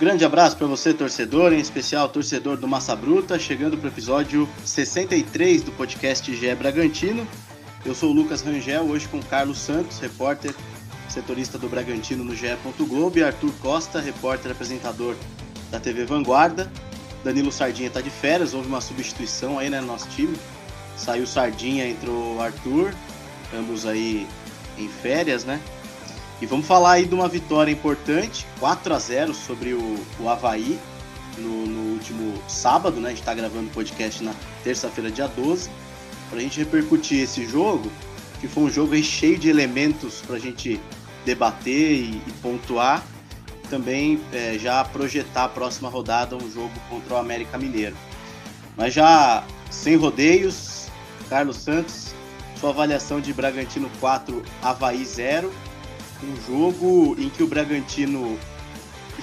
Grande abraço para você, torcedor, em especial torcedor do Massa Bruta, chegando para o episódio 63 do podcast GE Bragantino. Eu sou o Lucas Rangel, hoje com Carlos Santos, repórter, setorista do Bragantino no GE. Globo, e Arthur Costa, repórter apresentador da TV Vanguarda. Danilo Sardinha está de férias, houve uma substituição aí né, no nosso time. Saiu Sardinha, entrou Arthur, ambos aí em férias, né? E vamos falar aí de uma vitória importante, 4 a 0 sobre o, o Havaí no, no último sábado, né? A gente está gravando o podcast na terça-feira, dia 12, para a gente repercutir esse jogo, que foi um jogo cheio de elementos para a gente debater e, e pontuar. Também é, já projetar a próxima rodada um jogo contra o América Mineiro. Mas já sem rodeios, Carlos Santos, sua avaliação de Bragantino 4, Havaí 0 um jogo em que o Bragantino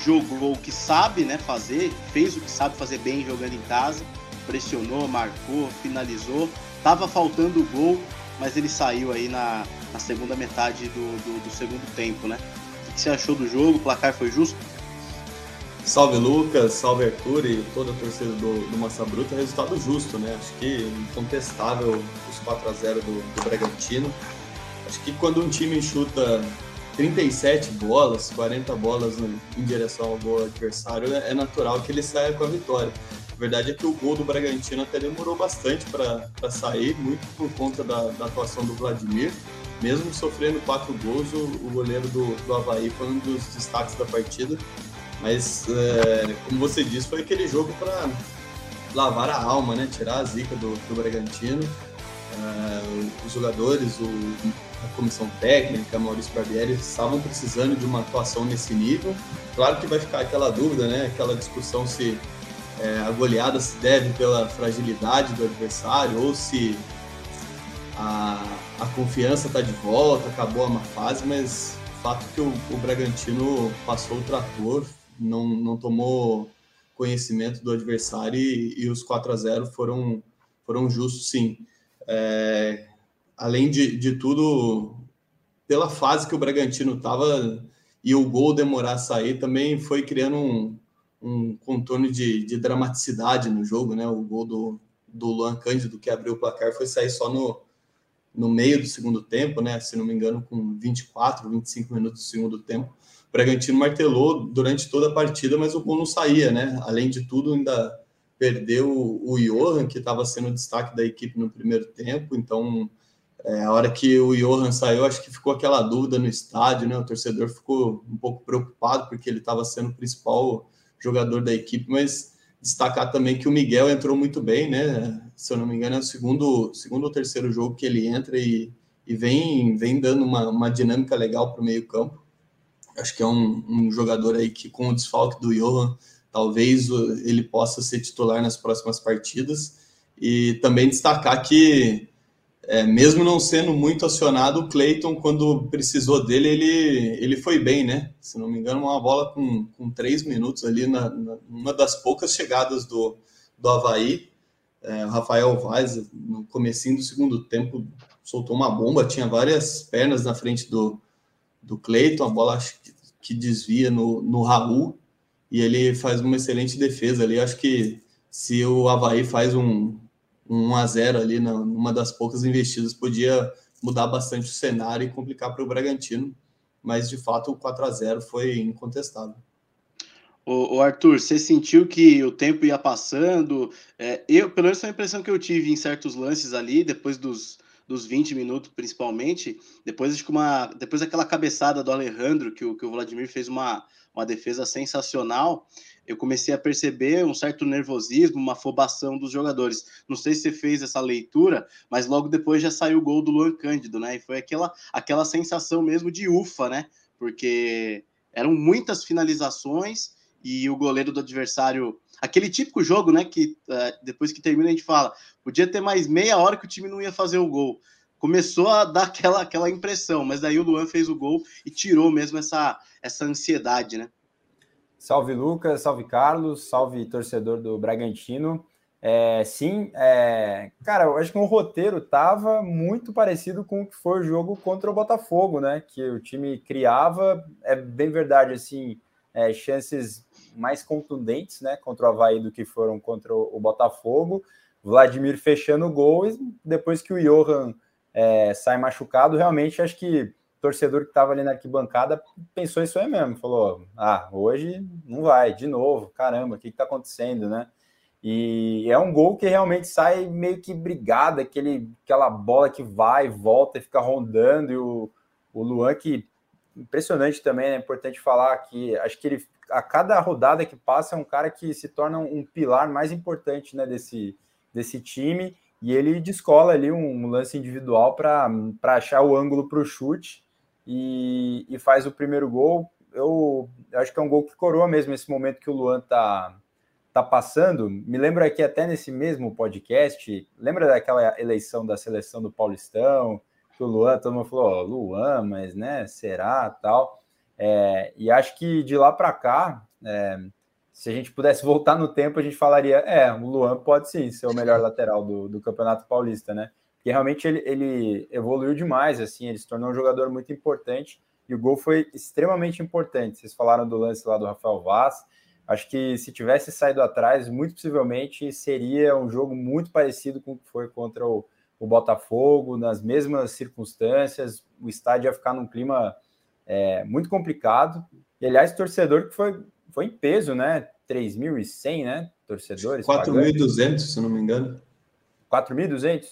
jogou o que sabe né, fazer, fez o que sabe fazer bem jogando em casa, pressionou, marcou, finalizou. Tava faltando o gol, mas ele saiu aí na, na segunda metade do, do, do, segundo tempo, né? O que você achou do jogo? O placar foi justo? Salve Lucas, salve Arthur e toda a torcida do, do Massa Bruta. Resultado justo, né? Acho que incontestável os 4 a 0 do, do Bragantino. Acho que quando um time chuta 37 bolas, 40 bolas no, em direção ao gol adversário, é, é natural que ele saia com a vitória. A verdade é que o gol do Bragantino até demorou bastante para sair, muito por conta da, da, atuação do Vladimir. Mesmo sofrendo quatro gols, o, o goleiro do, do Havaí foi um dos destaques da partida. Mas, é, como você disse, foi aquele jogo para lavar a alma, né? tirar a zica do, do Bragantino. É, os jogadores, o a comissão técnica, Maurício Barbieri, estavam precisando de uma atuação nesse nível. Claro que vai ficar aquela dúvida, né? aquela discussão se é, a goleada se deve pela fragilidade do adversário ou se a, a confiança está de volta, acabou a má fase, mas o fato que o, o Bragantino passou o trator, não, não tomou conhecimento do adversário e, e os 4 a 0 foram, foram justos sim. É, além de, de tudo, pela fase que o Bragantino estava e o gol demorar a sair, também foi criando um, um contorno de, de, dramaticidade no jogo, né? O gol do, do Luan Cândido, que abriu o placar, foi sair só no, no meio do segundo tempo, né? Se não me engano, com 24, 25 minutos do segundo tempo. Bragantino martelou durante toda a partida, mas o gol não saía, né? Além de tudo, ainda perdeu o Johan, que estava sendo o destaque da equipe no primeiro tempo, então é, a hora que o Johan saiu, acho que ficou aquela dúvida no estádio, né? O torcedor ficou um pouco preocupado porque ele estava sendo o principal jogador da equipe, mas destacar também que o Miguel entrou muito bem, né? Se eu não me engano, é o segundo, segundo ou terceiro jogo que ele entra e, e vem, vem dando uma, uma dinâmica legal para o meio-campo. Acho que é um, um, jogador aí que, com o desfalque do Johan, talvez ele possa ser titular nas próximas partidas. E também destacar que é, mesmo não sendo muito acionado, o Cleiton, quando precisou dele, ele, ele foi bem, né? Se não me engano, uma bola com, com três minutos ali, na, na uma das poucas chegadas do, do Havaí. É, Rafael Vaz, no comecinho do segundo tempo, soltou uma bomba, tinha várias pernas na frente do, do Cleiton, a bola que, desvia no, no Raul, e ele faz uma excelente defesa ali. Acho que se o Havaí faz um, um 1 a 0 ali numa das poucas investidas podia mudar bastante o cenário e complicar para o Bragantino, mas de fato o 4 a 0 foi incontestável. O, Arthur, você sentiu que o tempo ia passando? É, eu, pelo menos, foi a impressão que eu tive em certos lances ali, depois dos, dos 20 minutos, principalmente. Depois, acho que uma, depois daquela cabeçada do Alejandro, que o, que o Vladimir fez uma, uma defesa sensacional eu comecei a perceber um certo nervosismo, uma afobação dos jogadores. Não sei se você fez essa leitura, mas logo depois já saiu o gol do Luan Cândido, né? E foi aquela, aquela sensação mesmo de ufa, né? Porque eram muitas finalizações e o goleiro do adversário. Aquele típico jogo, né? Que uh, depois que termina a gente fala, podia ter mais meia hora que o time não ia fazer o gol. Começou a dar aquela, aquela impressão, mas daí o Luan fez o gol e tirou mesmo essa, essa ansiedade, né? Salve Lucas, salve Carlos, salve torcedor do Bragantino. É, sim, é, cara, eu acho que o roteiro tava muito parecido com o que foi o jogo contra o Botafogo, né? Que o time criava, é bem verdade, assim, é, chances mais contundentes, né? Contra o Havaí do que foram contra o, Botafogo. Vladimir fechando o gol e depois que o Johan é, sai machucado, realmente acho que o torcedor que estava ali na arquibancada pensou isso aí mesmo, falou: ah, hoje não vai, de novo, caramba, o que está acontecendo, né? E é um gol que realmente sai meio que brigado, aquele, aquela bola que vai, volta e fica rondando, e o, o Luan que impressionante também, é né? importante falar que acho que ele a cada rodada que passa é um cara que se torna um pilar mais importante né, desse, desse time e ele descola ali um lance individual para achar o ângulo para o chute e, e, faz o primeiro gol. Eu, eu, acho que é um gol que coroa mesmo esse momento que o Luan tá, tá passando. Me lembro aqui até nesse mesmo podcast, lembra daquela eleição da seleção do Paulistão, que o Luan, todo mundo falou, oh, Luan, mas né, será, tal. É, e acho que de lá para cá, é, se a gente pudesse voltar no tempo, a gente falaria: é, o Luan pode sim ser o melhor lateral do, do Campeonato Paulista, né? Porque realmente ele, ele evoluiu demais, assim, ele se tornou um jogador muito importante e o gol foi extremamente importante. Vocês falaram do lance lá do Rafael Vaz. Acho que se tivesse saído atrás, muito possivelmente seria um jogo muito parecido com o que foi contra o, o Botafogo, nas mesmas circunstâncias. O estádio ia ficar num clima é, muito complicado. E, aliás, torcedor que foi foi em peso, né? 3.100, né? Torcedores. 4.200, se não me engano. 4.200?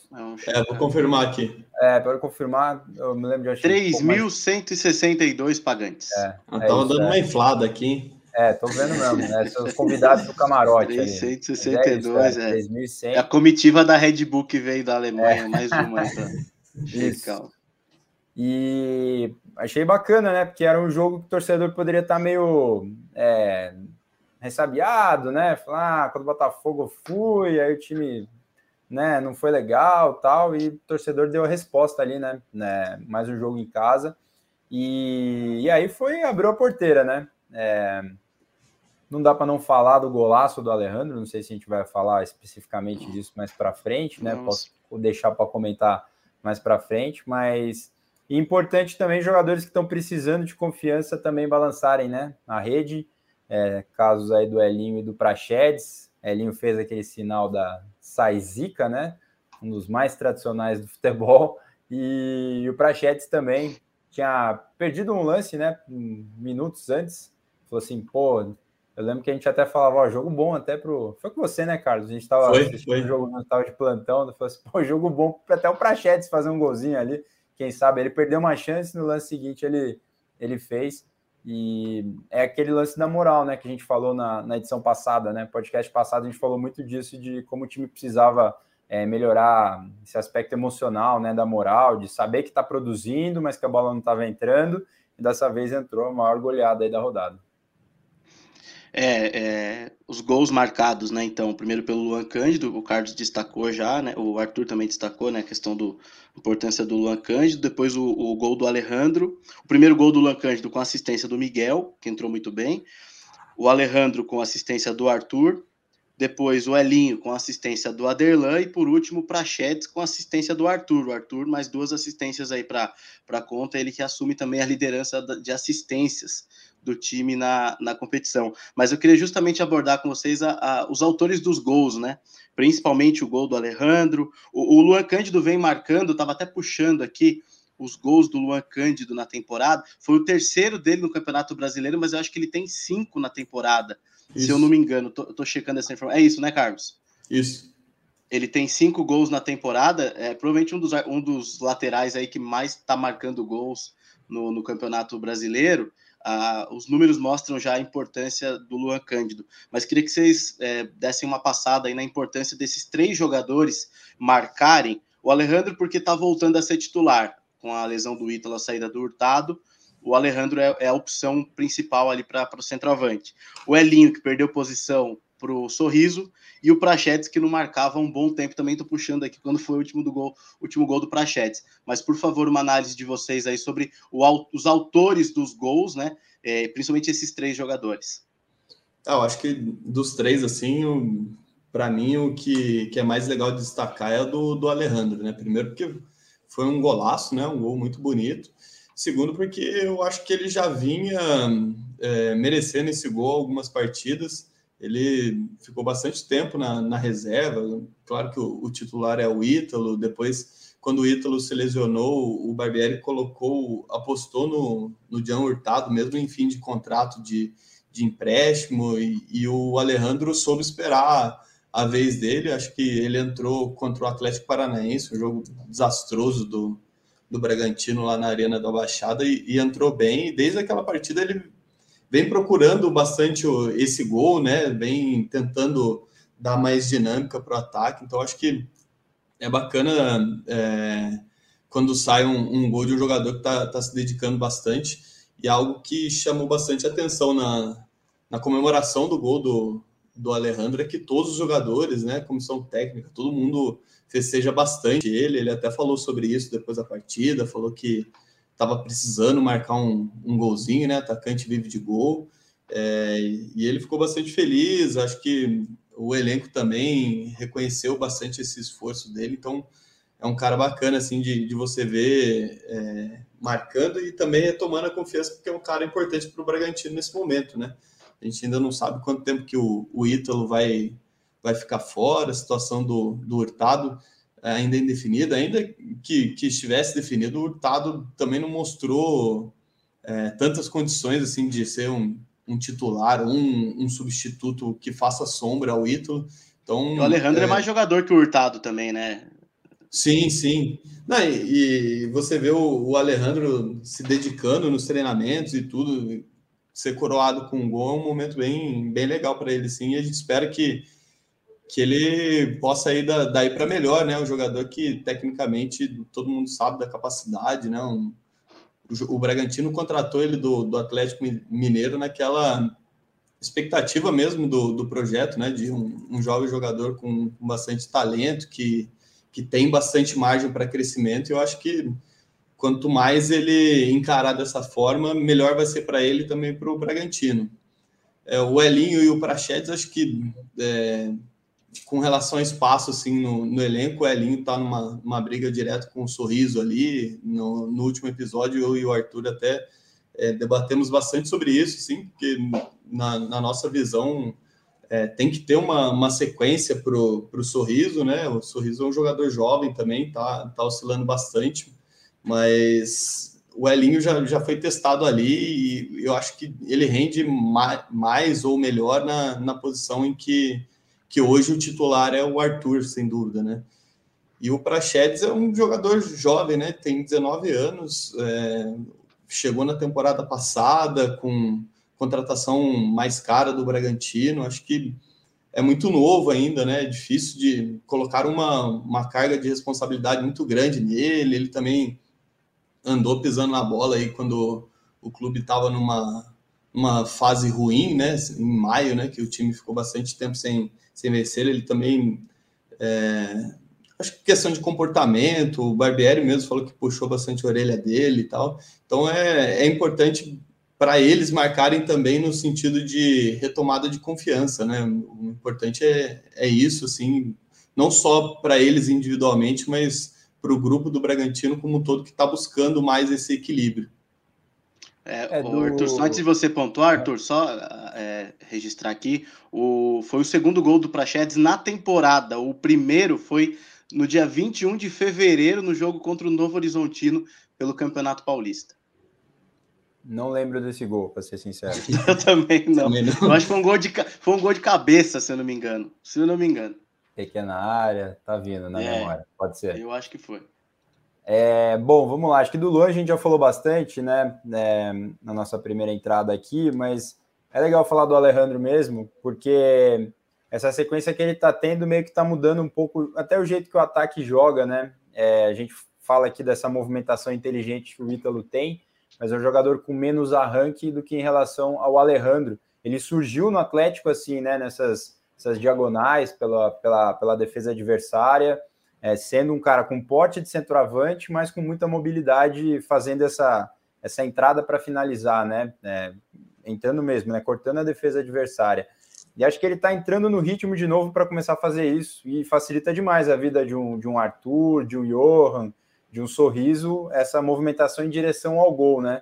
É, vou confirmar aqui. É, para confirmar, eu me lembro de 3.162 pagantes. É, ah, é tava dando é. uma inflada aqui. É, tô vendo mesmo, né? Seus convidados do camarote. 362, ali. é. Isso, é. é. A comitiva da Red Bull que veio da Alemanha, é. mais uma. Então. E achei bacana, né? Porque era um jogo que o torcedor poderia estar meio é, ressabiado, né? Falar, ah, quando o Botafogo fui, aí o time né, não foi legal tal, e o torcedor deu a resposta ali, né? né mais um jogo em casa. E, e aí foi, abriu a porteira, né? É, não dá para não falar do golaço do Alejandro, não sei se a gente vai falar especificamente disso mais para frente, né? Posso deixar para comentar mais para frente, mas e importante também jogadores que estão precisando de confiança também balançarem, né? A rede, é, casos aí do Elinho e do Prachedes. Elinho fez aquele sinal da Saizica, né? Um dos mais tradicionais do futebol. E o Prachedes também tinha perdido um lance, né? Minutos antes. Falou assim, pô, eu lembro que a gente até falava, ó, jogo bom até pro. Foi com você, né, Carlos? A gente tava foi, assistindo foi. o jogo, tava de plantão, falou assim, pô, jogo bom até o Prachedes fazer um golzinho ali quem sabe ele perdeu uma chance no lance seguinte ele ele fez. E é aquele lance da moral, né, que a gente falou na, na edição passada, né, podcast passado a gente falou muito disso de como o time precisava é, melhorar esse aspecto emocional, né, da moral, de saber que está produzindo, mas que a bola não estava entrando. E dessa vez entrou a maior goleada aí da rodada. É, é, os gols marcados, né? Então, primeiro pelo Luan Cândido, o Carlos destacou já, né? O Arthur também destacou, né? A questão da importância do Luan Cândido. Depois o, o, gol do Alejandro. O primeiro gol do Luan Cândido com assistência do Miguel, que entrou muito bem. O Alejandro com assistência do Arthur. Depois o Elinho com assistência do Aderlan. E por último o Prachetes com assistência do Arthur. O Arthur mais duas assistências aí para conta. Ele que assume também a liderança de assistências do time na, na competição. Mas eu queria justamente abordar com vocês a, a, os autores dos gols, né? Principalmente o gol do Alejandro. O, o Luan Cândido vem marcando, estava até puxando aqui os gols do Luan Cândido na temporada. Foi o terceiro dele no Campeonato Brasileiro, mas eu acho que ele tem cinco na temporada, isso. se eu não me engano. Tô, tô checando essa informação. É isso, né, Carlos? Isso. Ele tem cinco gols na temporada, é provavelmente um dos, um dos laterais aí que mais está marcando gols no, no Campeonato Brasileiro ah, os números mostram já a importância do Luan Cândido, mas queria que vocês é, dessem uma passada aí na importância desses três jogadores marcarem o Alejandro porque está voltando a ser titular com a lesão do Ítalo, a saída do Hurtado, o Alejandro é, é a opção principal ali para o centroavante. O Elinho, que perdeu posição para o Sorriso, e o Prachetes, que não marcava um bom tempo, também estou puxando aqui quando foi o último, do gol, último gol do Prachetes. Mas, por favor, uma análise de vocês aí sobre o, os autores dos gols, né? É, principalmente esses três jogadores. Ah, eu acho que dos três, assim, para mim, o que, que é mais legal de destacar é do, do Alejandro, né? Primeiro, porque foi um golaço, né? Um gol muito bonito. Segundo, porque eu acho que ele já vinha é, merecendo esse gol algumas partidas. Ele ficou bastante tempo na, na reserva. Claro que o, o, titular é o Ítalo. Depois, quando o Ítalo se lesionou, o Barbieri colocou, apostou no, no Jean Hurtado, mesmo em fim de contrato de, de empréstimo. E, e o Alejandro soube esperar a vez dele. Acho que ele entrou contra o Atlético Paranaense, um jogo desastroso do, do Bragantino lá na Arena da Baixada, e, e entrou bem. E desde aquela partida ele vem procurando bastante esse gol, né? Vem tentando dar mais dinâmica para o ataque. Então acho que é bacana é, quando sai um, um, gol de um jogador que está tá se dedicando bastante. E algo que chamou bastante atenção na, na comemoração do gol do, do Alejandro é que todos os jogadores, né, comissão técnica, todo mundo festeja bastante ele. Ele até falou sobre isso depois da partida, falou que estava precisando marcar um, um golzinho, né? Atacante vive de gol. É, e ele ficou bastante feliz. Acho que o elenco também reconheceu bastante esse esforço dele. Então é um cara bacana assim de, de você ver é, marcando e também retomando a confiança, porque é um cara importante para o Bragantino nesse momento, né? A gente ainda não sabe quanto tempo que o, o Ítalo vai, vai ficar fora, a situação do, do Hurtado ainda indefinida, ainda que, que estivesse definido, o Hurtado também não mostrou é, tantas condições assim de ser um, um titular, um, um substituto que faça sombra ao Ítalo. Então, o Alejandro é... é mais jogador que o Hurtado também, né? Sim, sim. Não, e, e, você vê o, o, Alejandro se dedicando nos treinamentos e tudo, ser coroado com um gol é um momento bem, bem legal para ele, sim. E a gente espera que, que ele possa ir da, daí para melhor, né? Um jogador que tecnicamente todo mundo sabe da capacidade, né? Um, o, o Bragantino contratou ele do, do Atlético Mineiro naquela expectativa mesmo do, do projeto, né? De um, um jovem jogador com, com bastante talento, que, que tem bastante margem para crescimento. E eu acho que quanto mais ele encarar dessa forma, melhor vai ser para ele também para o Bragantino. É, o Elinho e o Prachedes, acho que é, com relação a espaço assim, no, no elenco, o Elinho está numa, numa briga direta com o um Sorriso ali. No, no, último episódio, eu e o Arthur até é, debatemos bastante sobre isso, sim, porque na, na nossa visão é, tem que ter uma, uma sequência para o Sorriso, né? O Sorriso é um jogador jovem também, tá, tá oscilando bastante mas o Elinho já, já foi testado ali e eu acho que ele rende mais, mais ou melhor na, na posição em que, que hoje o titular é o Arthur, sem dúvida, né? E o Prachedes é um jogador jovem, né? Tem 19 anos, é, chegou na temporada passada com contratação mais cara do Bragantino. Acho que é muito novo ainda, né? É difícil de colocar uma, uma carga de responsabilidade muito grande nele. Ele também andou pisando na bola aí quando o clube estava numa uma fase ruim, né? Em maio, né? Que o time ficou bastante tempo sem, sem vencer. Ele também é, acho que questão de comportamento, o Barbieri mesmo falou que puxou bastante a orelha dele e tal. Então é, é importante para eles marcarem também no sentido de retomada de confiança, né? O importante é, é isso, assim, não só para eles individualmente, mas para o grupo do Bragantino como um todo que está buscando mais esse equilíbrio. É, é do... Arthur, só antes de você pontuar, Arthur, só é, registrar aqui, o, foi o segundo gol do Prachedes na temporada. O primeiro foi no dia 21 de fevereiro, no jogo contra o Novo Horizontino, pelo Campeonato Paulista. Não lembro desse gol, para ser sincero. eu também não. também não. Eu acho que foi um, gol de, foi um gol de cabeça, se eu não me engano. Se eu não me engano pequena área, tá vindo na é, memória, pode ser. Eu acho que foi. É, bom, vamos lá. Acho que do Luan a gente já falou bastante, né, é, na nossa primeira entrada aqui, mas é legal falar do Alejandro mesmo, porque essa sequência que ele tá tendo meio que tá mudando um pouco, até o jeito que o ataque joga, né? É, a gente fala aqui dessa movimentação inteligente que o Ítalo tem, mas é um jogador com menos arranque do que em relação ao Alejandro. Ele surgiu no Atlético assim, né, nessas essas diagonais pela, pela, pela defesa adversária, é, sendo um cara com porte de centroavante, mas com muita mobilidade, fazendo essa, essa entrada para finalizar, né? É, entrando mesmo, né? Cortando a defesa adversária. E acho que ele está entrando no ritmo de novo para começar a fazer isso e facilita demais a vida de um, de um Arthur, de um Johan, de um sorriso, essa movimentação em direção ao gol, né?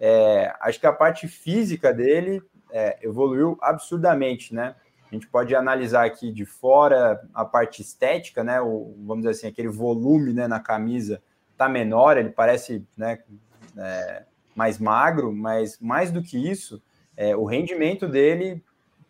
É, acho que a parte física dele é, evoluiu absurdamente, né? A gente pode analisar aqui de fora a parte estética, né? O, vamos dizer assim, aquele volume né, na camisa tá menor, ele parece né, é, mais magro, mas mais do que isso, é, o rendimento dele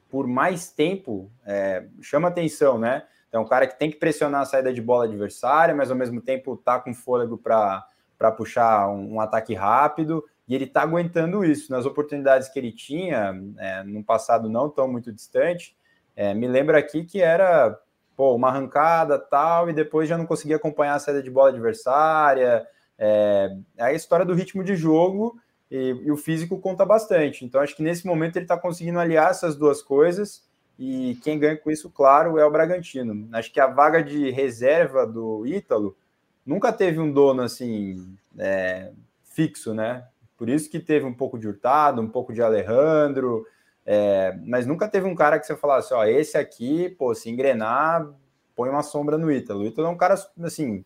por mais tempo é, chama atenção, né? Então, um cara que tem que pressionar a saída de bola adversária, mas ao mesmo tempo tá com fôlego para puxar um, um, ataque rápido, e ele tá aguentando isso. Nas oportunidades que ele tinha, é, no passado não tão muito distante, é, me lembra aqui que era pô, uma arrancada tal, e depois já não conseguia acompanhar a saída de bola adversária. É, é a história do ritmo de jogo e, e, o físico conta bastante. Então, acho que nesse momento ele está conseguindo aliar essas duas coisas e quem ganha com isso, claro, é o Bragantino. Acho que a vaga de reserva do Ítalo nunca teve um dono assim é, fixo, né? Por isso que teve um pouco de Hurtado, um pouco de Alejandro, é, mas nunca teve um cara que você falasse, ó, esse aqui, pô, se engrenar, põe uma sombra no Ítalo. O Ítalo é um cara, assim,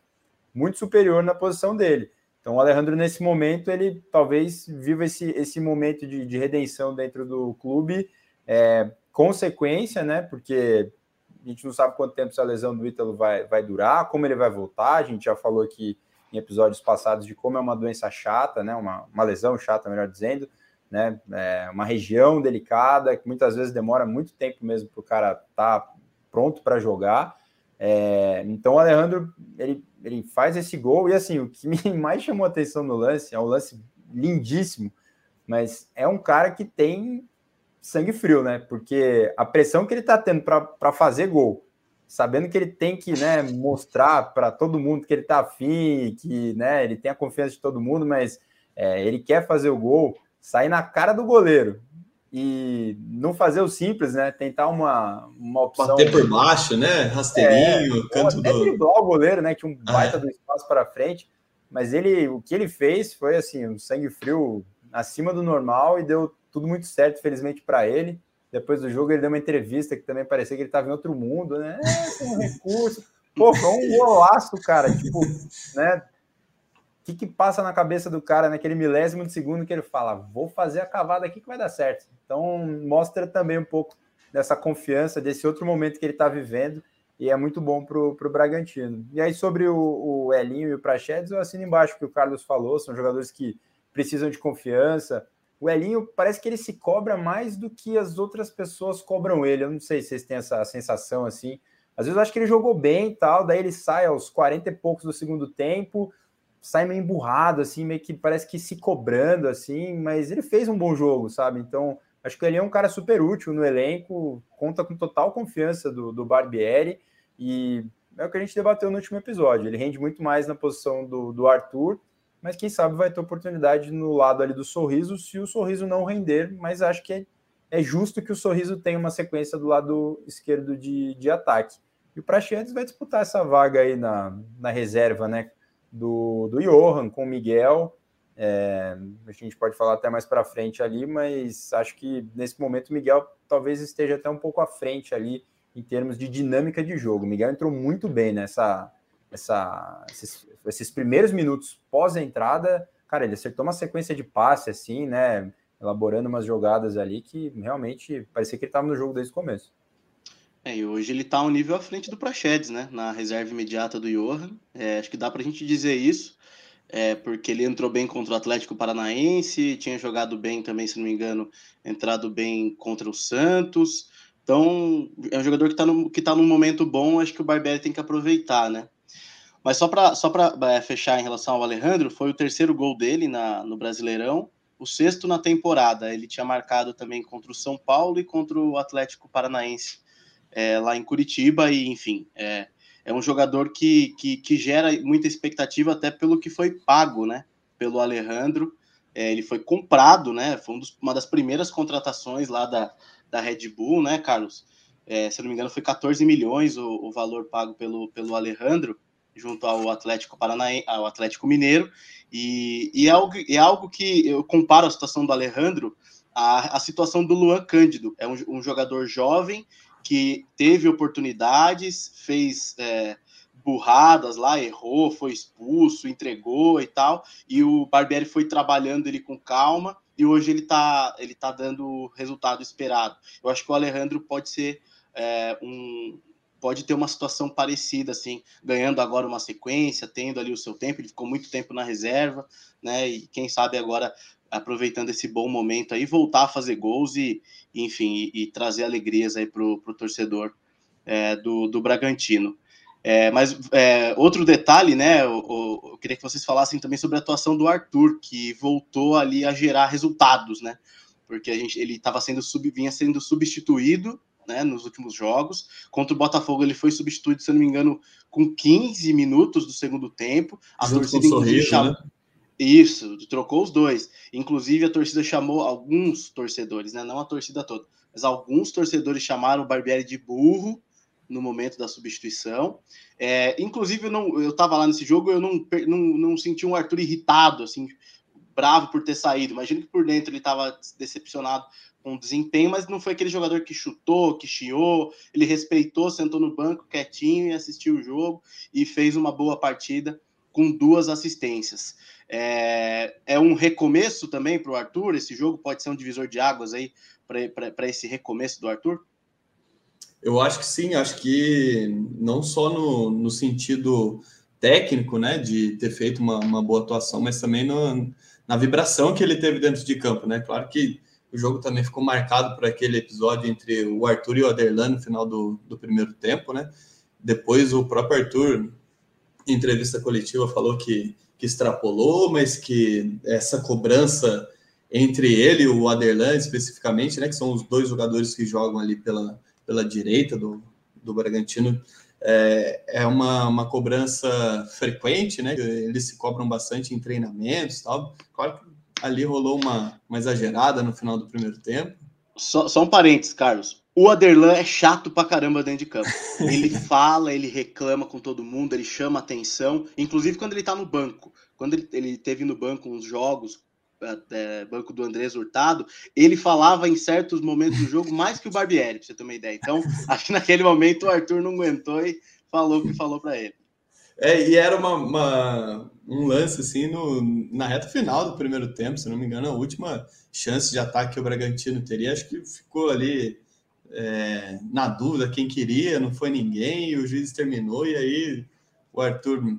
muito superior na posição dele. Então, o Alejandro, nesse momento, ele talvez viva esse, esse momento de, de redenção dentro do clube, é, consequência, né? Porque a gente não sabe quanto tempo essa lesão do Ítalo vai, vai durar, como ele vai voltar. A gente já falou aqui em episódios passados de como é uma doença chata, né? Uma, uma lesão chata, melhor dizendo, né? É uma região delicada que muitas vezes demora muito tempo mesmo para o cara estar tá pronto para jogar. É, então o Alejandro ele, ele faz esse gol e assim o que me mais chamou atenção no lance é um lance lindíssimo, mas é um cara que tem sangue frio, né? Porque a pressão que ele tá tendo para fazer gol, sabendo que ele tem que né, mostrar para todo mundo que ele tá afim, que né, ele tem a confiança de todo mundo, mas é, ele quer fazer o gol, sair na cara do goleiro e não fazer o simples, né? Tentar uma, uma opção. Bater por baixo, né? Rasteirinho, é, canto até do. driblar o goleiro, né? Que um ah, baita é. do espaço para frente. Mas ele, o que ele fez foi assim, um sangue frio acima do normal e deu tudo muito certo, felizmente para ele. Depois do jogo, ele deu uma entrevista que também parecia que ele estava em outro mundo, né? É, um recurso. Pô, foi um golaço, cara. Tipo, né? O que, que passa na cabeça do cara naquele milésimo de segundo que ele fala, vou fazer a cavada aqui que vai dar certo. Então mostra também um pouco dessa confiança, desse outro momento que ele está vivendo, e é muito bom para o Bragantino. E aí, sobre o, o Elinho e o Prachedes, eu assino embaixo que o Carlos falou, são jogadores que precisam de confiança. O Elinho parece que ele se cobra mais do que as outras pessoas cobram ele. Eu não sei se vocês têm essa sensação assim. Às vezes eu acho que ele jogou bem e tal, daí ele sai aos 40 e poucos do segundo tempo, sai meio emburrado, assim, meio que parece que se cobrando, assim, mas ele fez um bom jogo, sabe? Então, acho que ele é um cara super útil no elenco, conta com total confiança do, do Barbieri, e é o que a gente debateu no último episódio. Ele rende muito mais na posição do, do Arthur, mas quem sabe vai ter oportunidade no lado ali do sorriso, se o sorriso não render, mas acho que é, é justo que o sorriso tenha uma sequência do lado esquerdo de, de ataque. E o Praxedes vai disputar essa vaga aí na, na reserva, né? Do, do Johan com o Miguel. É, a gente pode falar até mais para frente ali, mas acho que nesse momento o Miguel talvez esteja até um pouco à frente ali em termos de dinâmica de jogo. O Miguel entrou muito bem nessa, essa, esses, esses primeiros minutos pós-entrada. Cara, ele acertou uma sequência de passe assim, né? Elaborando umas jogadas ali que realmente parecia que ele estava no jogo desde o começo. É, e hoje ele está um nível à frente do Prachedes, né? Na reserva imediata do Johan. É, acho que dá para a gente dizer isso, é, porque ele entrou bem contra o Atlético Paranaense, tinha jogado bem também, se não me engano, entrado bem contra o Santos. Então, é um jogador que está que tá num momento bom, acho que o Barbieri tem que aproveitar, né? Mas só para só é, fechar em relação ao Alejandro, foi o terceiro gol dele na, no Brasileirão, o sexto na temporada. Ele tinha marcado também contra o São Paulo e contra o Atlético Paranaense é, lá em Curitiba e, enfim, é, é um jogador que, que, que, gera muita expectativa até pelo que foi pago, né, pelo Alejandro. É, ele foi comprado, né, foi um dos, uma das primeiras contratações lá da, da Red Bull, né, Carlos? É, se não me engano, foi 14 milhões o, o valor pago pelo, pelo Alejandro junto ao Atlético Paranaense, ao Atlético Mineiro, e, e, é algo, é algo que eu comparo a situação do Alejandro a, a situação do Luan Cândido. É um, um jogador jovem que teve oportunidades, fez é, burradas lá, errou, foi expulso, entregou e tal, e o Barbieri foi trabalhando ele com calma, e hoje ele tá, ele tá dando o resultado esperado. Eu acho que o Alejandro pode ser é, um, pode ter uma situação parecida, assim, ganhando agora uma sequência, tendo ali o seu tempo, ele ficou muito tempo na reserva, né? E quem sabe agora, aproveitando esse bom momento aí, voltar a fazer gols e, enfim, e, e trazer alegrias aí pro, pro torcedor é, do, do Bragantino. É, mas é, outro detalhe, né? Eu, eu, eu, queria que vocês falassem também sobre a atuação do Arthur, que voltou ali a gerar resultados, né? Porque a gente, ele estava sendo sub, vinha sendo substituído né, nos últimos jogos. Contra o Botafogo, ele foi substituído, se eu não me engano, com 15 minutos do segundo tempo. A Junto torcida, inclusive, chamou... né? Isso, trocou os dois. Inclusive, a torcida chamou alguns torcedores, né? Não a torcida toda, mas alguns torcedores chamaram o Barbieri de burro no momento da substituição. É, inclusive, eu, não, eu tava lá nesse jogo, eu não, não, não senti um Arthur irritado, assim, bravo por ter saído. Imagino que por dentro ele estava decepcionado com o desempenho, mas não foi aquele jogador que chutou, que chiou, ele respeitou, sentou no banco quietinho e assistiu o jogo e fez uma boa partida com duas assistências. É, é um recomeço também para o Arthur? Esse jogo pode ser um divisor de águas aí para esse recomeço do Arthur? Eu acho que sim, acho que não só no, no sentido técnico, né, de ter feito uma, uma boa atuação, mas também no, na vibração que ele teve dentro de campo, né? Claro que o jogo também ficou marcado por aquele episódio entre o Arthur e o Aderlan no final do, do primeiro tempo, né? Depois o próprio Arthur, em entrevista coletiva, falou que, que extrapolou, mas que essa cobrança entre ele e o Aderlan especificamente, né? Que são os dois jogadores que jogam ali pela, pela direita do, do Bragantino, é, é uma, uma cobrança frequente, né? Eles se cobram bastante em treinamentos tal. Claro que ali rolou uma, uma exagerada no final do primeiro tempo. Só, só um parênteses, Carlos. O Aderlan é chato pra caramba dentro de campo. Ele fala, ele reclama com todo mundo, ele chama atenção, inclusive quando ele tá no banco. Quando ele, ele teve no banco uns jogos, é, banco do Andrés Hurtado, ele falava em certos momentos do jogo mais que o Barbieri, pra você ter uma ideia. Então, acho que naquele momento o Arthur não aguentou e falou o que falou para ele. É, e era uma, uma, um lance assim no, na reta final do primeiro tempo, se não me engano, a última chance de ataque que o Bragantino teria, acho que ficou ali é, na dúvida quem queria, não foi ninguém, e o juiz terminou, e aí o Arthur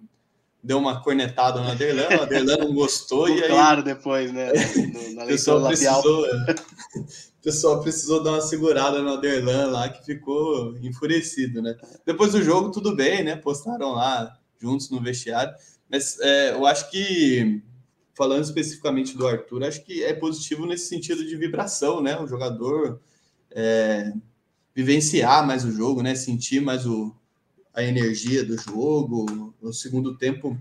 deu uma cornetada no Aderlan, o Aderlan não gostou, e aí... Claro, depois, né, no, o pessoal precisou, o pessoal precisou dar uma segurada no Aderlan lá, que ficou enfurecido, né. Depois do jogo, tudo bem, né, postaram lá juntos no vestiário. Mas é, eu acho que, falando especificamente do Arthur, acho que é positivo nesse sentido de vibração, né? O jogador é, vivenciar mais o jogo, né? Sentir mais o, a energia do jogo. No segundo tempo,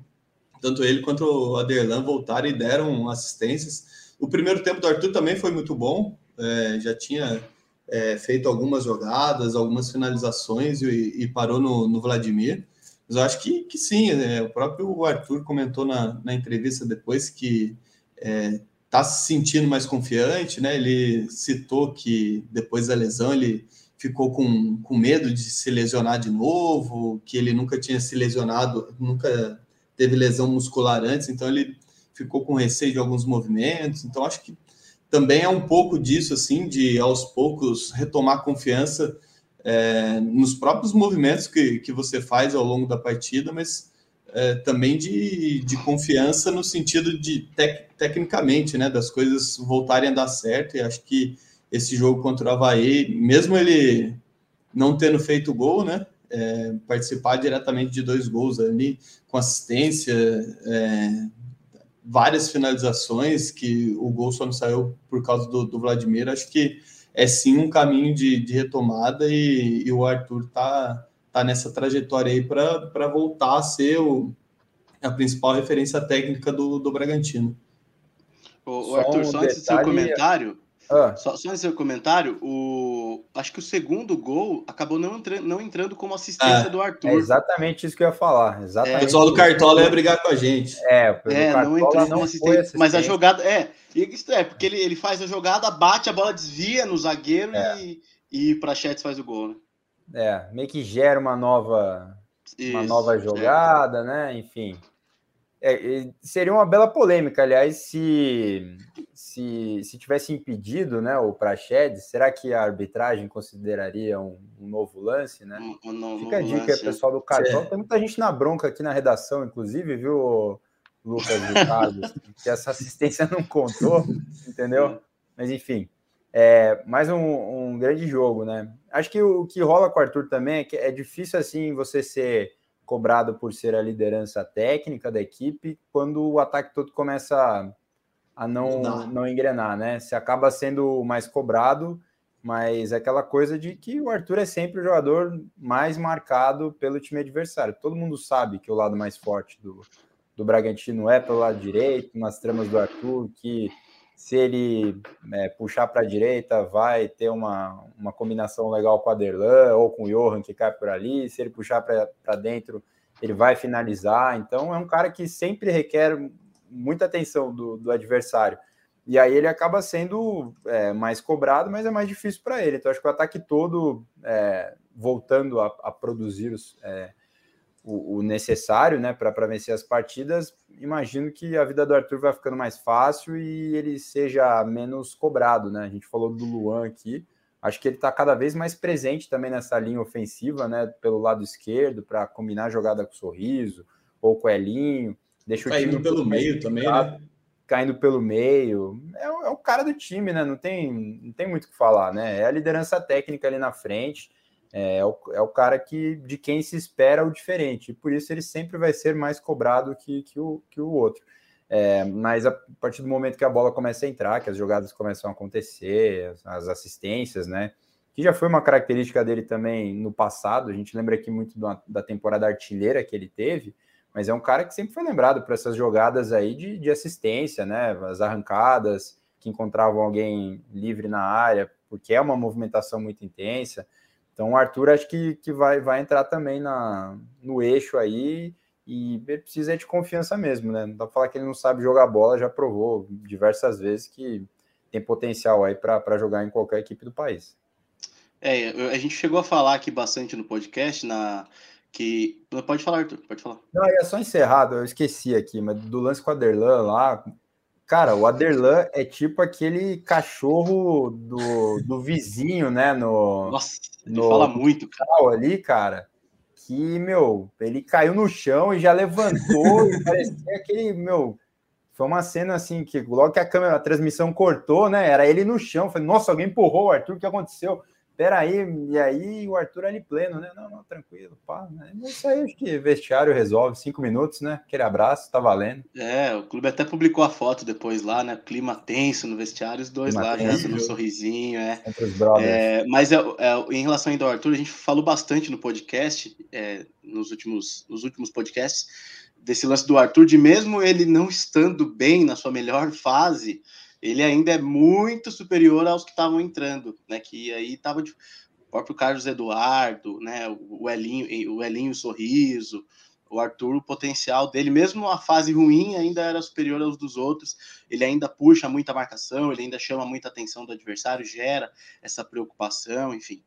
tanto ele quanto o Aderlan voltaram e deram assistências. O primeiro tempo do Arthur também foi muito bom, é, já tinha é, feito algumas jogadas, algumas finalizações e, e parou no, no Vladimir. Mas eu acho que, que sim, é, o próprio Arthur comentou na, na entrevista depois que é, tá se sentindo mais confiante, né? Ele citou que depois da lesão ele ficou com, com medo de se lesionar de novo, que ele nunca tinha se lesionado, nunca teve lesão muscular antes, então ele ficou com receio de alguns movimentos. Então acho que também é um pouco disso, assim, de aos poucos retomar confiança é, nos próprios movimentos que, que você faz ao longo da partida, mas é, também de, de confiança no sentido de tec, tecnicamente, né, das coisas voltarem a dar certo. E acho que esse jogo contra o Havaí, mesmo ele não tendo feito gol, né, é, participar diretamente de dois gols ali, com assistência, é, várias finalizações, que o gol só não saiu por causa do, do Vladimir, acho que é sim um caminho de, de retomada e, e, o Arthur tá, tá nessa trajetória aí para voltar a ser o, a principal referência técnica do, do Bragantino. O, o Arthur, só, um antes do seu comentário, Ah. Só, só nesse comentário, o, acho que o segundo gol acabou não, entrando, não entrando como assistência ah, do Arthur. É exatamente isso que eu ia falar. Exatamente. É, o pessoal do Cartola ia brigar com a gente. É, é não entrou como assistência. Mas a jogada. É, isso é, porque ele, ele faz a jogada, bate, a bola desvia no zagueiro é. e, e Prachetes faz o gol, né? É, meio que gera uma nova, isso, uma nova jogada, é. né? Enfim. É, seria uma bela polêmica, aliás, se, se, se tivesse impedido né, o Praxedes, será que a arbitragem consideraria um, um novo lance? Né? Um, um, Fica a dica, lance. pessoal do cartão. Tem muita gente na bronca aqui na redação, inclusive, viu, Lucas e Carlos, que essa assistência não contou, entendeu? Mas enfim, é mais um, um grande jogo, né? Acho que o que rola com o Arthur também é que é difícil assim você ser cobrado por ser a liderança técnica da equipe, quando o ataque todo começa a não, não. não engrenar, né? Você acaba sendo mais cobrado, mas é aquela coisa de que o Arthur é sempre o jogador mais marcado pelo time adversário. Todo mundo sabe que o lado mais forte do, do Bragantino é pelo lado direito, nas tramas do Arthur, que se ele é, puxar para a direita, vai ter uma, uma combinação legal com o Aderlan ou com o Johan que cai por ali. Se ele puxar para dentro, ele vai finalizar. Então, é um cara que sempre requer muita atenção do, do adversário. E aí ele acaba sendo é, mais cobrado, mas é mais difícil para ele. Então, acho que o ataque todo é, voltando a, a produzir os, é, o, o necessário né, para vencer as partidas, imagino que a vida do Arthur vai ficando mais fácil e ele seja menos cobrado. Né? A gente falou do Luan aqui, acho que ele está cada vez mais presente também nessa linha ofensiva, né, pelo lado esquerdo, para combinar a jogada com o sorriso ou com o Elinho. Deixa caindo pelo meio também, né? Caindo pelo meio. É, é o cara do time, né? Não tem, não tem muito o que falar, né? É a liderança técnica ali na frente é, é, o, é o cara que de quem se espera o diferente, e por isso ele sempre vai ser mais cobrado que, que, o, que o outro. É, mas a partir do momento que a bola começa a entrar, que as jogadas começam a acontecer, as, as assistências, né? Que já foi uma característica dele também no passado, a gente lembra aqui muito da, da temporada artilheira que ele teve, mas é um cara que sempre foi lembrado por essas jogadas aí de, de assistência, né? As arrancadas que encontravam alguém livre na área, porque é uma movimentação muito intensa. Então o Arthur acho que, que vai, vai entrar também na, no eixo aí e ele precisa de confiança mesmo, né? Não dá pra falar que ele não sabe jogar bola, já provou diversas vezes que tem potencial aí para jogar em qualquer equipe do país. É, a gente chegou a falar aqui bastante no podcast na que pode falar, Arthur, pode falar. Não, é só encerrado, eu esqueci aqui, mas do lance com a Derlan lá, Cara, o Aderlan é tipo aquele cachorro do, do vizinho, né? No, Nossa, ele no, fala muito, cara. Ali, cara, que, meu, ele caiu no chão e já levantou e parecia aquele, meu, foi uma cena assim que logo que a câmera, a transmissão cortou, né? Era ele no chão. Falei, nossa, alguém empurrou o Arthur, o que aconteceu? Peraí, e aí o Arthur ali pleno, né? Não, não, tranquilo, pá. Né? Isso aí acho que vestiário resolve, cinco minutos, né? Aquele abraço, tá valendo. É, o clube até publicou a foto depois lá, né? Clima tenso no vestiário, os dois Clima lá, tenso, já um sorrisinho, é. Entre os brothers. É, mas é, é, em relação ainda ao Arthur, a gente falou bastante no podcast, é, nos, últimos, nos últimos podcasts, desse lance do Arthur, de mesmo ele não estando bem na sua melhor fase ele ainda é muito superior aos que estavam entrando, né? Que aí estava o próprio Carlos Eduardo, né? O Elinho, o Elinho Sorriso, o Arthur, o potencial dele, mesmo a fase ruim, ainda era superior aos dos outros. Ele ainda puxa muita marcação, ele ainda chama muita atenção do adversário, gera essa preocupação, enfim.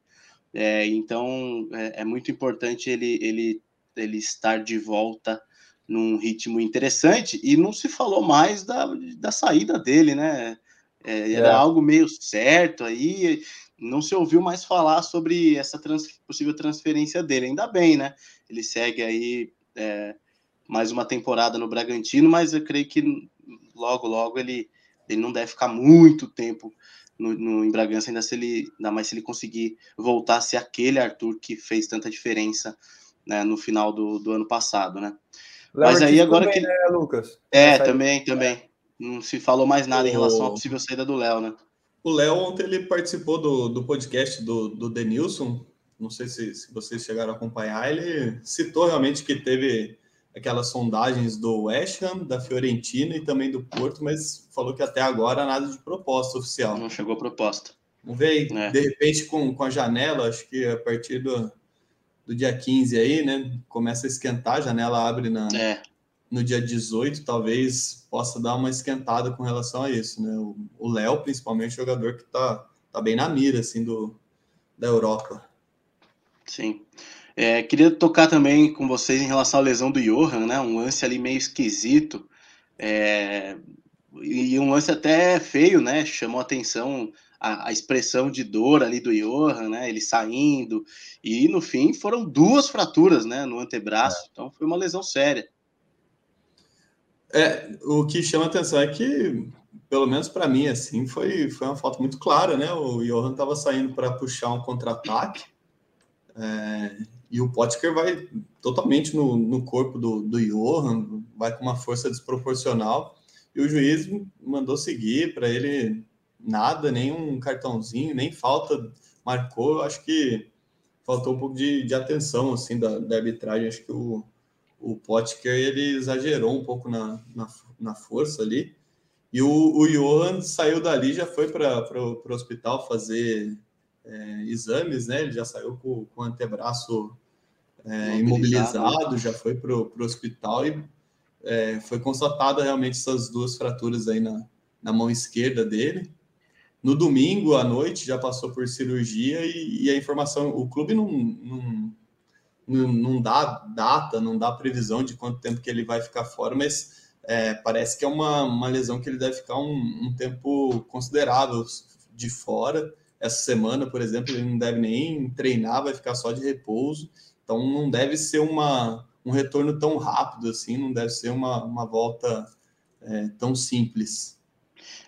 É, então é, é, muito importante ele, ele, ele estar de volta num ritmo interessante e não se falou mais da, da saída dele, né? É, era é. algo meio certo aí, não se ouviu mais falar sobre essa trans, possível transferência dele. Ainda bem, né? Ele segue aí é, mais uma temporada no Bragantino, mas eu creio que logo, logo ele, ele não deve ficar muito tempo no, no, em Bragança, ainda, se ele, ainda mais se ele conseguir voltar a ser aquele Arthur que fez tanta diferença né, no final do, do ano passado, né? Mas aí agora também, que. Né, Lucas? É, também, também. Não se falou mais nada em relação à possível saída do Léo, né? O Léo ontem ele participou do, do podcast do, do Denilson. Não sei se, se vocês chegaram a acompanhar. Ele citou realmente que teve aquelas sondagens do West Ham, da Fiorentina e também do Porto, mas falou que até agora nada de proposta oficial. Não chegou proposta. Vamos ver aí, é. de repente com, com a janela, acho que a partir do, do dia 15 aí, né, começa a esquentar, a janela abre na, é. no dia 18, talvez possa dar uma esquentada com relação a isso, né? O Léo, principalmente, jogador que está tá bem na mira, assim, do, da Europa. Sim. É, queria tocar também com vocês em relação à lesão do Johan, né? Um lance ali meio esquisito. É, e um lance até feio, né? Chamou atenção a, a, expressão de dor ali do Johan, né? Ele saindo. E no fim foram duas fraturas, né? No antebraço. É. Então foi uma lesão séria. É, o que chama atenção é que, pelo menos para mim, assim, foi, foi uma falta muito clara, né? O Johan estava saindo para puxar um contra-ataque. É, e o Potker vai totalmente no, no corpo do, do Johan, vai com uma força desproporcional. E o juiz mandou seguir para ele nada, nem um cartãozinho, nem falta marcou. Acho que faltou um pouco de, de atenção assim da, da, arbitragem. Acho que o, o Potker ele exagerou um pouco na, na, na força ali. E o, o Johan saiu dali, já foi para o hospital fazer é, exames, né? Ele já saiu com, com o antebraço é, imobilizado, já foi para o hospital e é, foi constatada realmente essas duas fraturas aí na, na mão esquerda dele. No domingo à noite já passou por cirurgia e, e a informação, o clube não, não, não, não, dá data, não dá previsão de quanto tempo que ele vai ficar fora, mas é, parece que é uma, uma lesão que ele deve ficar um, um tempo considerável de fora essa semana, por exemplo, ele não deve nem treinar, vai ficar só de repouso. Então não deve ser uma, um retorno tão rápido assim, não deve ser uma, uma volta é, tão simples.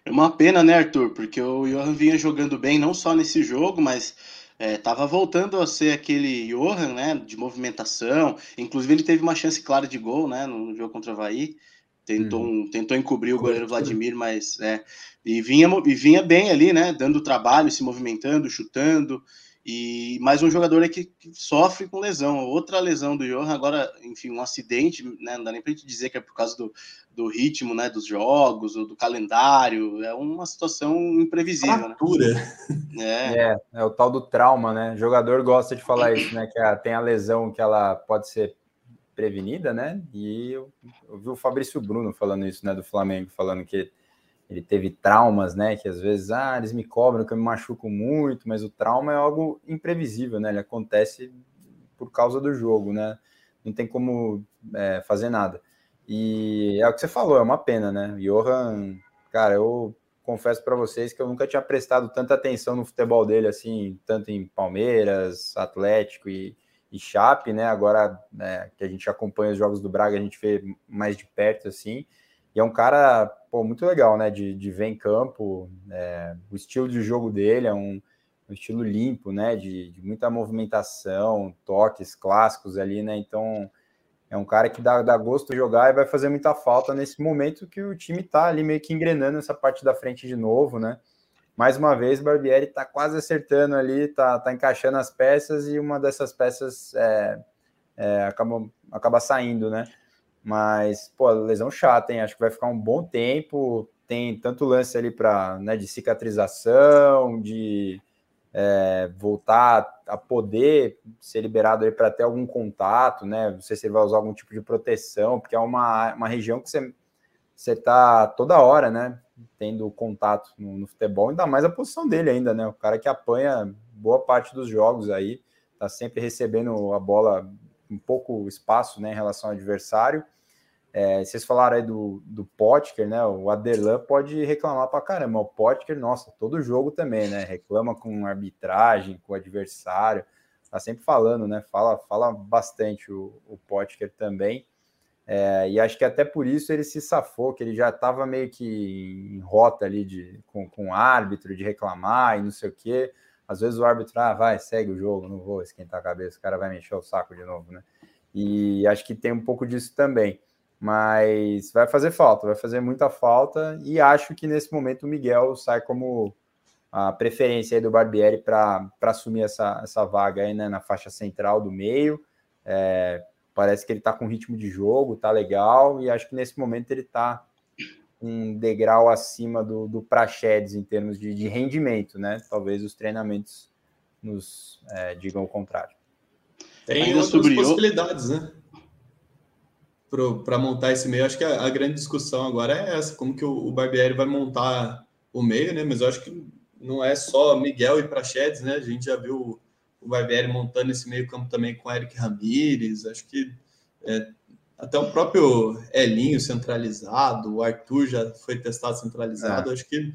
É uma pena, né, Arthur? Porque o Johan vinha jogando bem, não só nesse jogo, mas estava é, voltando a ser aquele Johan, né, de movimentação. Inclusive ele teve uma chance clara de gol, né, no jogo contra o Havaí. Tentou, uhum. tentou encobrir o goleiro Vladimir, mas é, e vinha, e vinha bem ali, né? Dando trabalho, se movimentando, chutando. E mais um jogador que, que, sofre com lesão. Outra lesão do Johan, agora, enfim, um acidente, né? Não dá nem pra gente dizer que é por causa do, do ritmo, né? Dos jogos, ou do calendário. É uma situação imprevisível. Fratura. Né? É. é. é, o tal do trauma, né? O jogador gosta de falar isso, né? Que a, tem a lesão que ela pode ser prevenida, né? E eu, eu vi o Fabrício Bruno falando isso, né, do Flamengo, falando que ele teve traumas, né? Que às vezes, ah, eles me cobram que eu me machuco muito, mas o trauma é algo imprevisível, né? Ele acontece por causa do jogo, né? Não tem como é, fazer nada. E é o que você falou, é uma pena, né? Johan, cara, eu confesso para vocês que eu nunca tinha prestado tanta atenção no futebol dele, assim, tanto em Palmeiras, Atlético e, e Chape, né? Agora né, que a gente acompanha os jogos do Braga, a gente vê mais de perto assim. E é um cara pô, muito legal, né? De, de ver em campo. É, o estilo de jogo dele é um, um estilo limpo, né? De, de, muita movimentação, toques clássicos ali, né? Então é um cara que dá, dá gosto de jogar e vai fazer muita falta nesse momento que o time tá ali meio que engrenando essa parte da frente de novo, né? mais uma vez, Barbieri está quase acertando ali, está tá encaixando as peças e uma dessas peças é, é, acaba, acaba saindo, né? Mas, pô, lesão chata, hein? Acho que vai ficar um bom tempo. Tem tanto lance ali para né, de cicatrização, de é, voltar a poder ser liberado aí para ter algum contato, né? Não sei se ele vai usar algum tipo de proteção, porque é uma, uma região que você, você tá toda hora, né? tendo contato no, no, futebol, ainda mais a posição dele ainda, né? O cara que apanha boa parte dos jogos aí, tá sempre recebendo a bola um pouco espaço, né, em relação ao adversário. É, vocês falaram aí do, do Potker, né? O Aderlan pode reclamar pra caramba. O Potker, nossa, todo jogo também, né? Reclama com arbitragem, com adversário. Tá sempre falando, né? Fala, fala bastante o, o Potker também. É, e acho que até por isso ele se safou, que ele já estava meio que em rota ali de, com, com o árbitro, de reclamar e não sei o quê. Às vezes o árbitro, ah, vai, segue o jogo, não vou esquentar a cabeça, o cara vai mexer o saco de novo, né? E acho que tem um pouco disso também. Mas vai fazer falta, vai fazer muita falta. E acho que nesse momento o Miguel sai como a preferência aí do Barbieri para assumir essa, essa vaga aí né, na faixa central do meio. É, parece que ele está com ritmo de jogo, tá legal, e acho que nesse momento ele está um degrau acima do, do Praxedes em termos de, de rendimento, né? Talvez os treinamentos nos é, digam o contrário. Tem Ainda outras possibilidades, né? Para montar esse meio, acho que a, a, grande discussão agora é essa, como que o, o Barbieri vai montar o meio, né? Mas eu acho que não é só Miguel e Praxedes, né? A gente já viu o Barbieri montando esse meio campo também com Eric Ramírez, acho que é, até o próprio Elinho centralizado, o Arthur já foi testado centralizado, é. acho que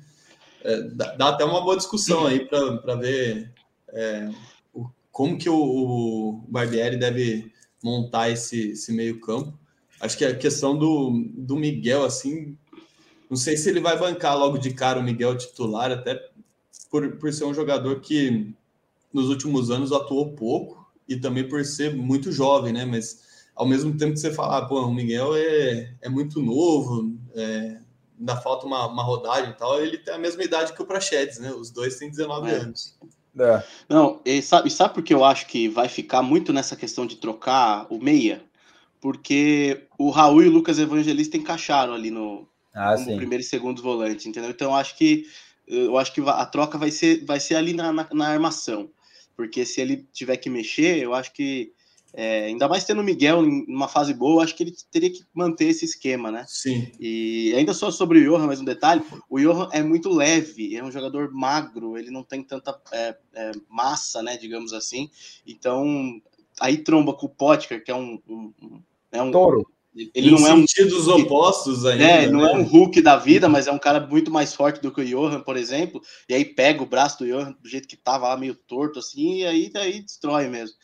é, dá, dá, até uma boa discussão aí para ver é, o, como que o, o, Barbieri deve montar esse, esse meio campo. Acho que a questão do, do Miguel, assim, não sei se ele vai bancar logo de cara o Miguel titular, até por, por ser um jogador que nos últimos anos atuou pouco e também por ser muito jovem, né? Mas ao mesmo tempo que você fala, ah, pô, o Miguel é, é muito novo, é, ainda falta uma, uma rodagem e tal, ele tem a mesma idade que o Prachedes, né? Os dois têm 19 é. anos. É. Não, e sabe, sabe por que eu acho que vai ficar muito nessa questão de trocar o meia? Porque o Raul e o Lucas Evangelista encaixaram ali no, ah, no primeiro e segundo volante, entendeu? Então eu acho que eu acho que a troca vai ser, vai ser ali na, na, na armação porque se ele tiver que mexer, eu acho que é, ainda mais tendo o Miguel em uma fase boa, acho que ele teria que manter esse esquema, né? Sim. E ainda só sobre o Johan, mais um detalhe: o Johan é muito leve, é um jogador magro, ele não tem tanta é, é, massa, né? Digamos assim. Então, aí tromba com o Potker, que é um, um é um Touro. Ele em não é um sentidos opostos ainda. É, não é né? é um Hulk da vida, mas é um cara muito mais forte do que o Johan, por exemplo. E aí pega o braço do Johan do jeito que tava lá, meio torto, assim, e aí, aí destrói mesmo.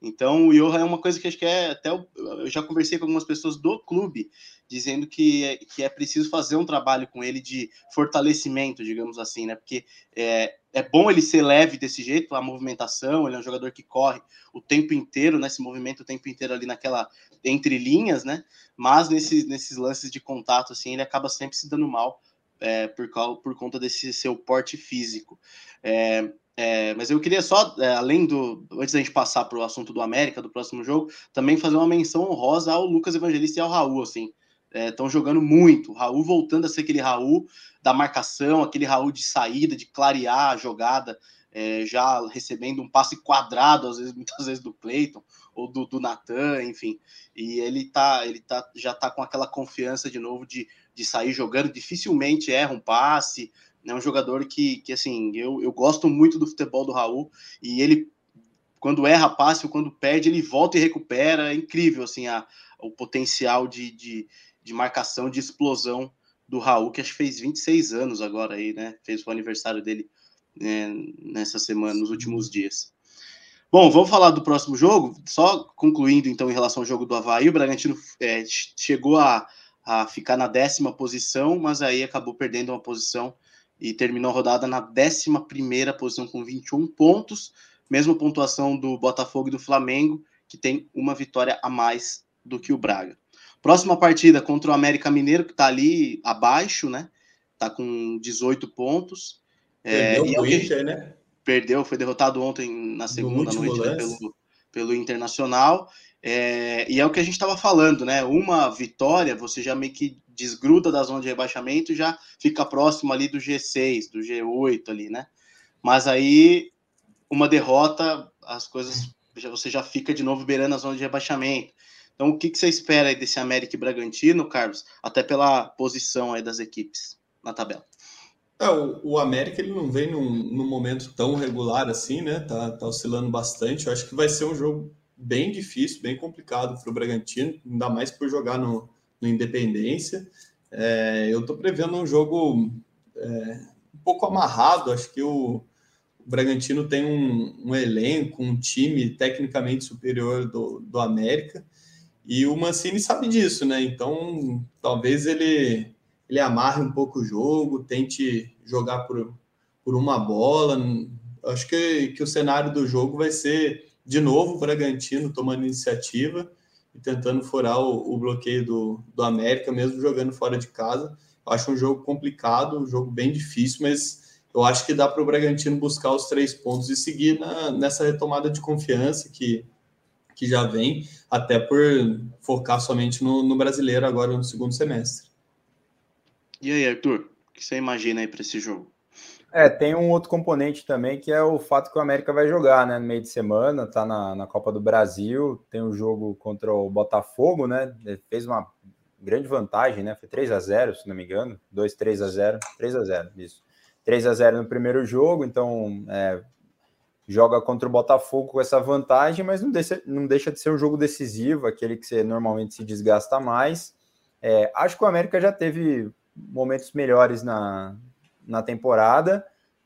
Então, o Johan é uma coisa que acho que é até. Eu já conversei com algumas pessoas do clube dizendo que é, que é preciso fazer um trabalho com ele de fortalecimento, digamos assim, né? Porque é, é bom ele ser leve desse jeito, a movimentação, ele é um jogador que corre o tempo inteiro, né? Se movimenta o tempo inteiro ali naquela entre linhas, né? Mas nesses, nesses lances de contato, assim, ele acaba sempre se dando mal é, por, por conta desse seu porte físico. É, é, mas eu queria só, é, além do. Antes da gente passar para o assunto do América, do próximo jogo, também fazer uma menção honrosa ao Lucas Evangelista e ao Raul, assim estão é, jogando muito. O Raul voltando a ser aquele Raul da marcação, aquele Raul de saída, de clarear a jogada, é, já recebendo um passe quadrado, às vezes, muitas vezes, do Cleiton ou do, do Natan, enfim. E ele tá, ele tá, já tá com aquela confiança de novo de, de sair jogando, dificilmente erra um passe. É um jogador que, que assim, eu, eu gosto muito do futebol do Raul e ele quando erra passe ou quando perde, ele volta e recupera. É incrível assim a, o potencial de, de, de marcação, de explosão do Raul, que acho que fez 26 anos agora aí, né? Fez o aniversário dele né, nessa semana, nos últimos dias. Bom, vamos falar do próximo jogo. Só concluindo, então, em relação ao jogo do Havaí, o Bragantino é, chegou a, a ficar na décima posição, mas aí acabou perdendo uma posição e terminou a rodada na décima primeira posição com 21 pontos, mesma pontuação do Botafogo e do Flamengo, que tem uma vitória a mais do que o Braga. Próxima partida contra o América Mineiro, que está ali abaixo, né? Está com 18 pontos. É, perdeu é, o Inter, né? Perdeu, foi derrotado ontem na segunda noite né, pelo, pelo Internacional. É, e é o que a gente estava falando, né? Uma vitória, você já meio que desgruda da zona de rebaixamento e já fica próximo ali do G6, do G8 ali, né? Mas aí, uma derrota, as coisas, você já fica de novo beirando a zona de rebaixamento. Então, o que, que você espera aí desse América e Bragantino, Carlos? Até pela posição aí das equipes na tabela. É, o, o, América ele não vem num, num, momento tão regular assim, né? Tá, tá oscilando bastante. Eu acho que vai ser um jogo bem difícil, bem complicado para o Bragantino, ainda mais por jogar no, no Independência. É, eu estou prevendo um jogo é, um pouco amarrado. Acho que o, o Bragantino tem um, um, elenco, um time tecnicamente superior do, do América. E o Mancini sabe disso, né? Então, talvez ele, ele amarre um pouco o jogo, tente jogar por, por uma bola. Acho que, que o cenário do jogo vai ser, de novo, o Bragantino tomando iniciativa e tentando furar o, o bloqueio do, do América, mesmo jogando fora de casa. Acho um jogo complicado, um jogo bem difícil, mas eu acho que dá para o Bragantino buscar os três pontos e seguir na, nessa retomada de confiança que que já vem, até por focar somente no, no brasileiro agora no segundo semestre. E aí, Arthur, o que você imagina aí para esse jogo? É, tem um outro componente também, que é o fato que o América vai jogar, né, no meio de semana, tá na, na Copa do Brasil, tem o um jogo contra o Botafogo, né, ele fez uma grande vantagem, né, foi 3 a 0 se não me engano, 2, 3 a 0 3 a 0 isso. 3 a 0 no primeiro jogo, então é, joga contra o Botafogo com essa vantagem, mas não deixa, não deixa de ser um jogo decisivo, aquele que você normalmente se desgasta mais. É, acho que o América já teve momentos melhores na, na temporada,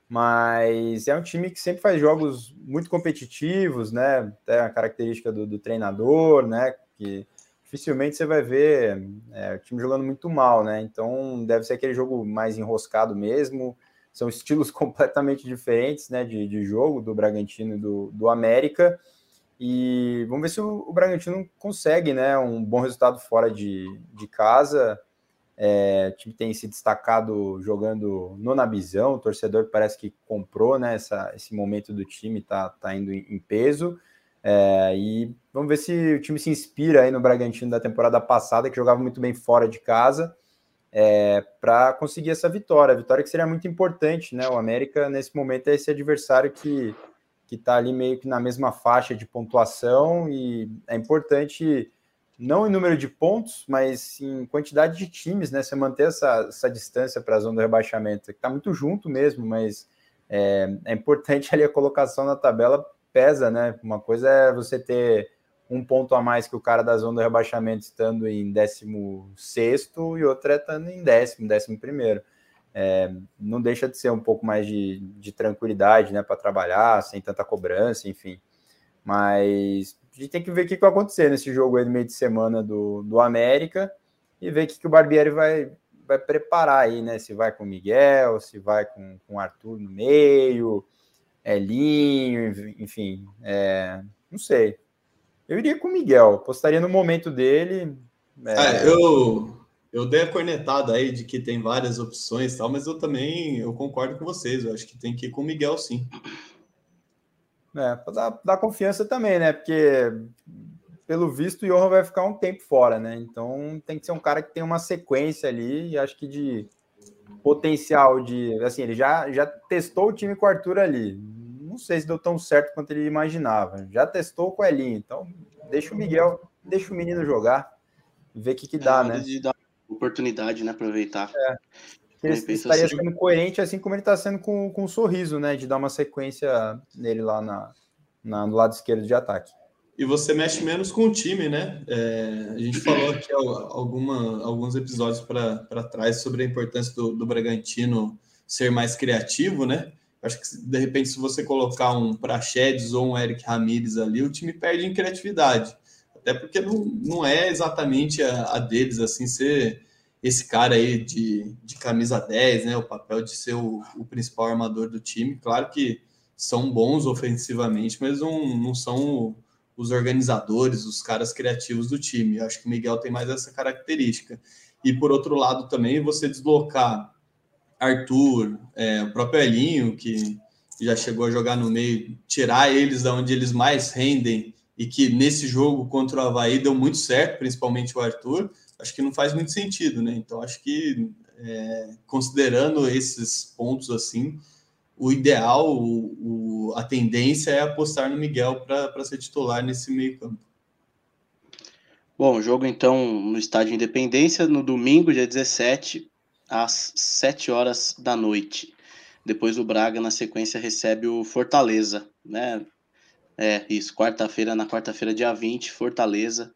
mas é um time que sempre faz jogos muito competitivos, né? Até a característica do, do treinador, né? Que dificilmente você vai ver é, o time jogando muito mal, né? Então deve ser aquele jogo mais enroscado mesmo. São estilos completamente diferentes, né? De, de jogo do Bragantino e do, do América. E vamos ver se o, o Bragantino consegue, né? Um bom resultado fora de, de casa. É, o time tem se destacado jogando no Nabizão, o torcedor parece que comprou né, essa, esse momento do time, tá, tá indo em, em peso. É, e vamos ver se o time se inspira aí no Bragantino da temporada passada, que jogava muito bem fora de casa, é, para conseguir essa vitória. Vitória que seria muito importante, né? O América, nesse momento, é esse adversário que que está ali meio que na mesma faixa de pontuação e é importante não em número de pontos, mas em quantidade de times, né? Você manter essa, essa distância para a zona do rebaixamento, que está muito junto mesmo, mas é, é, importante ali a colocação na tabela pesa, né? Uma coisa é você ter um ponto a mais que o cara da zona do rebaixamento estando em 16 e outra é estando em décimo, décimo primeiro. É, não deixa de ser um pouco mais de, de tranquilidade, né, para trabalhar, sem tanta cobrança, enfim. Mas a gente tem que ver o que, vai acontecer nesse jogo aí no meio de semana do, do América e ver o que, que o Barbieri vai, vai preparar aí, né? Se vai com o Miguel, se vai com, com o Arthur no meio, Elinho, enfim, é, não sei. Eu iria com o Miguel, apostaria no momento dele. É... É, eu, eu dei a cornetada aí de que tem várias opções tal, mas eu também eu concordo com vocês. Eu acho que tem que ir com o Miguel, sim. É, para dar, dar, confiança também, né? Porque, pelo visto, o Johan vai ficar um tempo fora, né? Então tem que ser um cara que tem uma sequência ali, e acho que de potencial de. Assim, ele já, já testou o time com o Arthur ali. Não sei se deu tão certo quanto ele imaginava. Já testou com o Elinho, então deixa o Miguel, deixa o menino jogar, ver o que, que é, dá, né? De dar oportunidade, né? Aproveitar. É. Ele estaria assim... sendo coerente, assim como ele está sendo com, com um sorriso, né? De dar uma sequência nele lá na, na, no lado esquerdo de ataque. E você mexe menos com o time, né? É, a gente falou aqui alguma, alguns episódios para trás sobre a importância do, do Bragantino ser mais criativo, né? Acho que de repente, se você colocar um Praxedes ou um Eric Ramírez ali, o time perde em criatividade. Até porque não, não é exatamente a, a deles assim ser esse cara aí de, de camisa 10, né? O papel de ser o, o, principal armador do time. Claro que são bons ofensivamente, mas não, não são os organizadores, os caras criativos do time. Eu acho que o Miguel tem mais essa característica. E por outro lado também você deslocar Arthur, é, o próprio Elinho, que já chegou a jogar no meio, tirar eles da onde eles mais rendem e que nesse jogo contra o Havaí deu muito certo, principalmente o Arthur acho que não faz muito sentido, né? Então, acho que é, considerando esses pontos assim, o ideal, o, o, a tendência é apostar no Miguel para ser titular nesse meio-campo. Bom, jogo então no Estádio Independência, no domingo, dia 17, às 7 horas da noite. Depois o Braga, na sequência, recebe o Fortaleza, né? É, isso, quarta-feira, na quarta-feira, dia 20, Fortaleza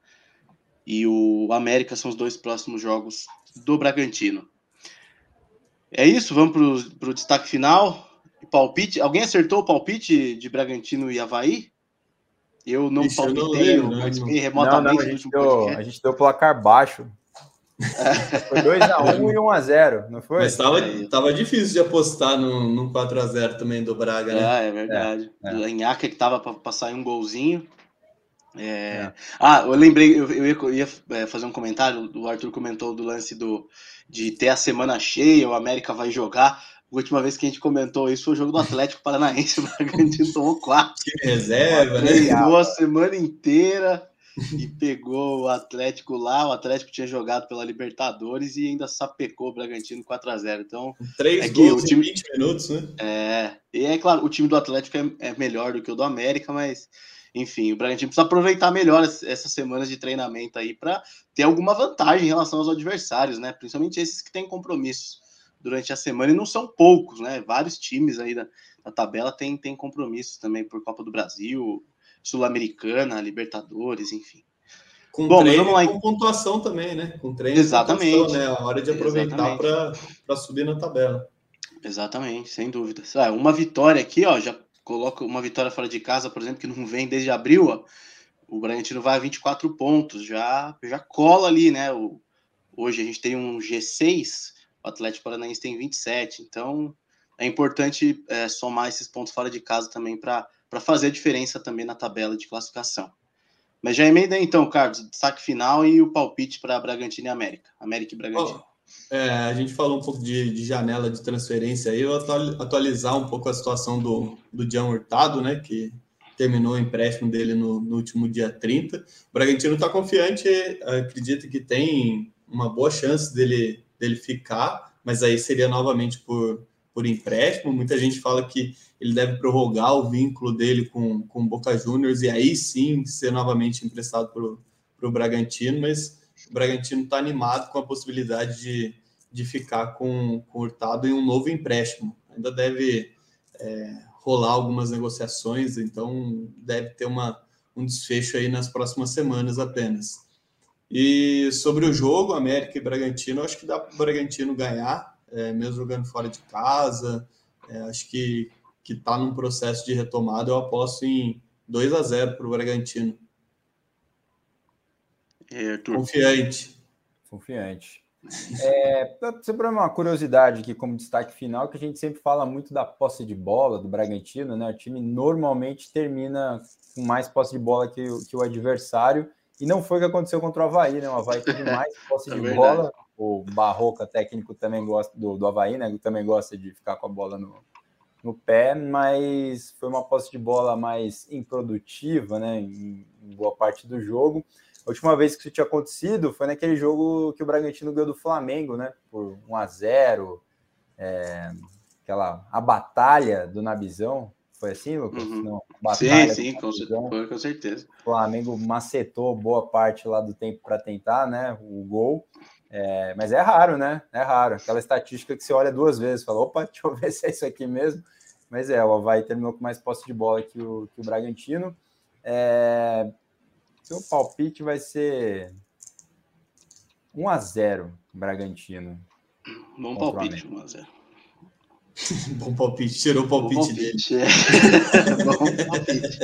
e o América são os dois próximos jogos do Bragantino. É isso, vamos para o destaque final. Palpite. Alguém acertou o palpite de Bragantino e Havaí? Eu não Ixi, palpitei, eu, lembro, eu participei remotamente. Não, não, a, gente deu, a gente deu placar baixo. Foi 2x1 um e 1x0, não foi? Mas tava, tava difícil de apostar no, no 4x0 também do Braga, né? É, é verdade. É, é. Lenhaca que tava para passar um golzinho. É... É. Ah, eu lembrei, eu, eu ia, eu ia é, fazer um comentário, o Arthur comentou do lance do, de ter a semana cheia, o América vai jogar. última vez que a gente comentou isso foi o jogo do Atlético Paranaense. O Bragantino tomou quatro. Que reserva, né? Treinou a semana inteira e pegou o Atlético lá. O Atlético tinha jogado pela Libertadores e ainda sapecou o Bragantino 4 a 0 Então, três é gols o time... em 20 minutos, né? É, e é claro, o time do Atlético é, é melhor do que o do América, mas enfim, o Bragantino precisa aproveitar melhor essas semanas de treinamento aí para ter alguma vantagem em relação aos adversários, né? Principalmente esses que têm compromissos durante a semana e não são poucos, né? Vários times aí da, da tabela têm, têm compromissos também por Copa do Brasil, Sul-Americana, Libertadores, enfim. Com Bom, treino vamos lá. com pontuação também, né? Com treino Exatamente. né? A hora de aproveitar para subir na tabela. Exatamente, sem dúvida. Ah, uma vitória aqui, ó, já coloca uma vitória fora de casa, por exemplo, que não vem desde abril, ó, o Bragantino vai a 24 pontos, já, já cola ali, né? O, hoje a gente tem um G6, o Atlético Paranaense tem 27, então é importante é, somar esses pontos fora de casa também para fazer a diferença também na tabela de classificação. Mas já emenda então, Carlos, destaque final e o palpite para Bragantino e América. América e Bragantino. Oh. É, a gente falou um pouco de, de, janela de transferência aí, eu atualizar um pouco a situação do, do Jean Hurtado, né, que terminou o empréstimo dele no, no último dia 30. O Bragantino está confiante, acredita que tem uma boa chance dele, dele ficar, mas aí seria novamente por, por empréstimo. Muita gente fala que ele deve prorrogar o vínculo dele com, com Boca Juniors e aí sim ser novamente emprestado para o Bragantino, mas o Bragantino está animado com a possibilidade de, de ficar com, com o Hurtado em um novo empréstimo. Ainda deve é, rolar algumas negociações, então deve ter uma, um desfecho aí nas próximas semanas apenas. E sobre o jogo, América e Bragantino, acho que dá para o Bragantino ganhar, é, mesmo jogando fora de casa. É, acho que que está num processo de retomada, eu aposto em 2 a 0 para o Bragantino. É, Confiante. Confiante. É, sempre uma curiosidade aqui como destaque final, que a gente sempre fala muito da posse de bola do Bragantino, né? O time normalmente termina com mais posse de bola que, o, que o adversário, e não foi o que aconteceu contra o Havaí, né? O Havaí teve mais posse é de verdade. bola. O Barroca, técnico, também gosta do, do Havaí, né? Também gosta de ficar com a bola no, no pé, mas foi uma posse de bola mais improdutiva, né? Em, em boa parte do jogo. A última vez que isso tinha acontecido foi naquele jogo que o Bragantino ganhou do Flamengo, né? Por 1 a 0 é, aquela a batalha do Nabizão. Foi assim, Lucas? Uhum. Não, sim, sim, com, certeza, com certeza. O Flamengo macetou boa parte lá do tempo para tentar, né? O gol. É, mas é raro, né? É raro. Aquela estatística que você olha duas vezes, fala, opa, deixa eu ver se é isso aqui mesmo. Mas é, o Havaí terminou com mais posse de bola que o, que o Bragantino. É, seu palpite vai ser 1 a 0 Bragantino. Bom palpite, 1 a 0. Bom palpite, tirou o palpite, palpite dele. É. Bom palpite.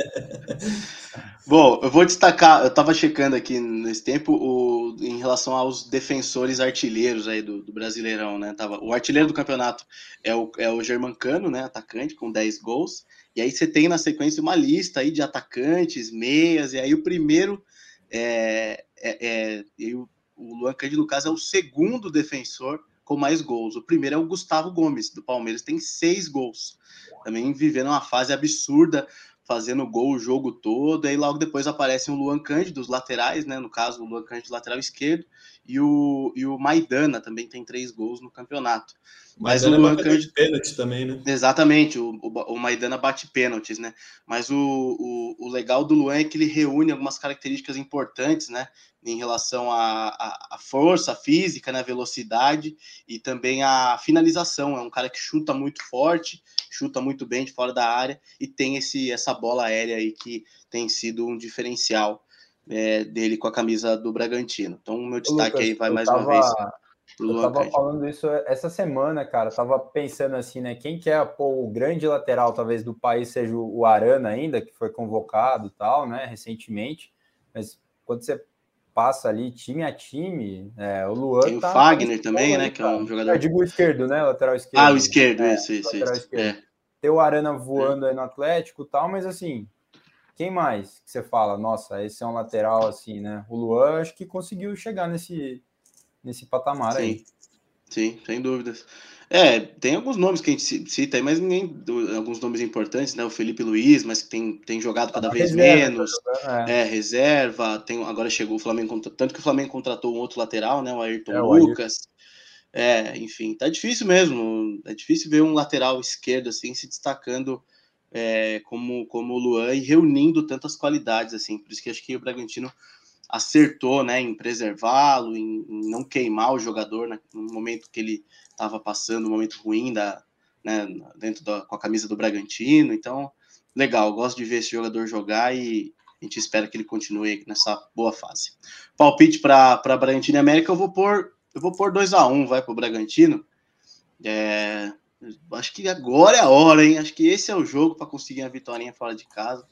Bom, eu vou destacar, eu estava checando aqui nesse tempo o, em relação aos defensores artilheiros aí do, do, Brasileirão, né? Tava, o artilheiro do campeonato é o, é o Germancano, né? Atacante, com 10 gols. E aí você tem na sequência uma lista aí de atacantes, meias, e aí o primeiro é, é, é o, o Luan Cândido, no caso, é o segundo defensor com mais gols. O primeiro é o Gustavo Gomes, do Palmeiras, tem seis gols. Também vivendo uma fase absurda, fazendo gol o jogo todo. Aí logo depois aparece o Luan Cândido, dos laterais, né? No caso, o Luan Cândido, lateral esquerdo, e o, e o Maidana também tem três gols no campeonato. Mas, Mas o Luan Cândido. pênalti também, né? Exatamente, o, o, o, Maidana bate pênaltis, né? Mas o, o, o, legal do Luan é que ele reúne algumas características importantes, né? Em relação à, força física, né? velocidade e também a finalização. É um cara que chuta muito forte, chuta muito bem de fora da área e tem esse, essa bola aérea aí que tem sido um diferencial é, dele com a camisa do Bragantino. Então, o meu destaque Lucas, aí vai mais tava... uma vez eu tava falando isso essa semana, cara. tava pensando assim, né? Quem quer pô, o grande lateral, talvez, do país seja o Arana ainda, que foi convocado tal, né? Recentemente. Mas quando você passa ali time a time, é, o Luan. Tem tá o Fagner também, né? Que é um jogador. Eu digo o esquerdo, né? Lateral esquerdo. Ah, o esquerdo, é, isso, isso. isso. É. Tem o Arana voando é. aí no Atlético tal, mas assim, quem mais que você fala? Nossa, esse é um lateral assim, né? O Luan acho que conseguiu chegar nesse nesse patamar sim, aí. Sim, sem dúvidas. É, tem alguns nomes que a gente cita aí, mas ninguém. Alguns nomes importantes, né? O Felipe Luiz, mas que tem, tem jogado cada vez reserva, menos. É. é. reserva. Tem, agora chegou o Flamengo, tanto que o Flamengo contratou um outro lateral, né? O Ayrton é, Lucas. O Ayrton. É, enfim, tá difícil mesmo. É difícil ver um lateral esquerdo assim se destacando é, como, como o Luan e reunindo tantas qualidades assim. Por isso que acho que o Bragantino acertou né, em preservá-lo, em, em, não queimar o jogador né, no momento que ele estava passando, um momento ruim da, né, dentro da, com a camisa do Bragantino. Então, legal, gosto de ver esse jogador jogar e a gente espera que ele continue nessa boa fase. Palpite para Bragantino e América, eu vou pôr eu vou pôr 2 a 1 um, vai para o Bragantino. É, acho que agora é a hora, hein? Acho que esse é o jogo para conseguir a vitória fora de casa.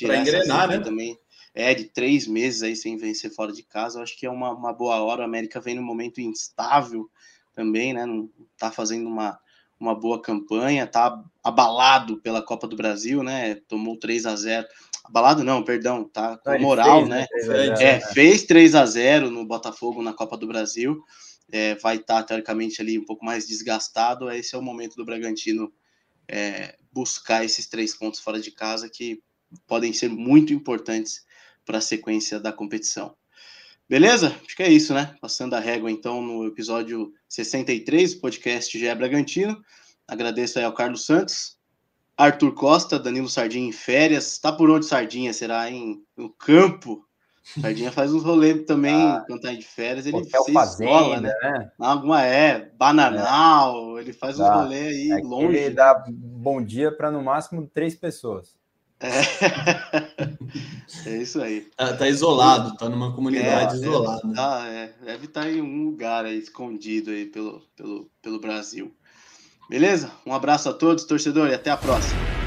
Para engrenar, né? Também é, de três meses aí sem vencer fora de casa. Eu acho que é uma, uma boa hora. O América vem num momento instável também, né? Não tá fazendo uma, uma boa campanha, tá abalado pela Copa do Brasil, né? Tomou 3 a 0 Abalado não, perdão, tá com moral, fez, né? né? É, fez 3 a 0 no Botafogo na Copa do Brasil. É, vai estar, tá, teoricamente, ali um pouco mais desgastado. Esse é o momento do Bragantino é, buscar esses três pontos fora de casa que podem ser muito importantes para a sequência da competição. Beleza? Acho que é isso, né? Passando a régua, então, no episódio 63 do podcast GE Bragantino. Agradeço aí ao Carlos Santos, Arthur Costa, Danilo Sardinha em férias. Tá por onde Sardinha? Será em no campo? Sardinha faz uns rolês também ah, quando tá de férias. Ele se fazenda, escola, né? né? Alguma é, Bananal, é. ele faz uns ah, rolês aí é longe. Ele dá bom dia para no máximo três pessoas. É, é isso aí. Tá, tá, isolado, tá numa comunidade é, isolada. Deve, tá, é, deve estar tá em um lugar aí escondido aí pelo, pelo, pelo Brasil. Beleza? Um abraço a todos, torcedor, e até a próxima.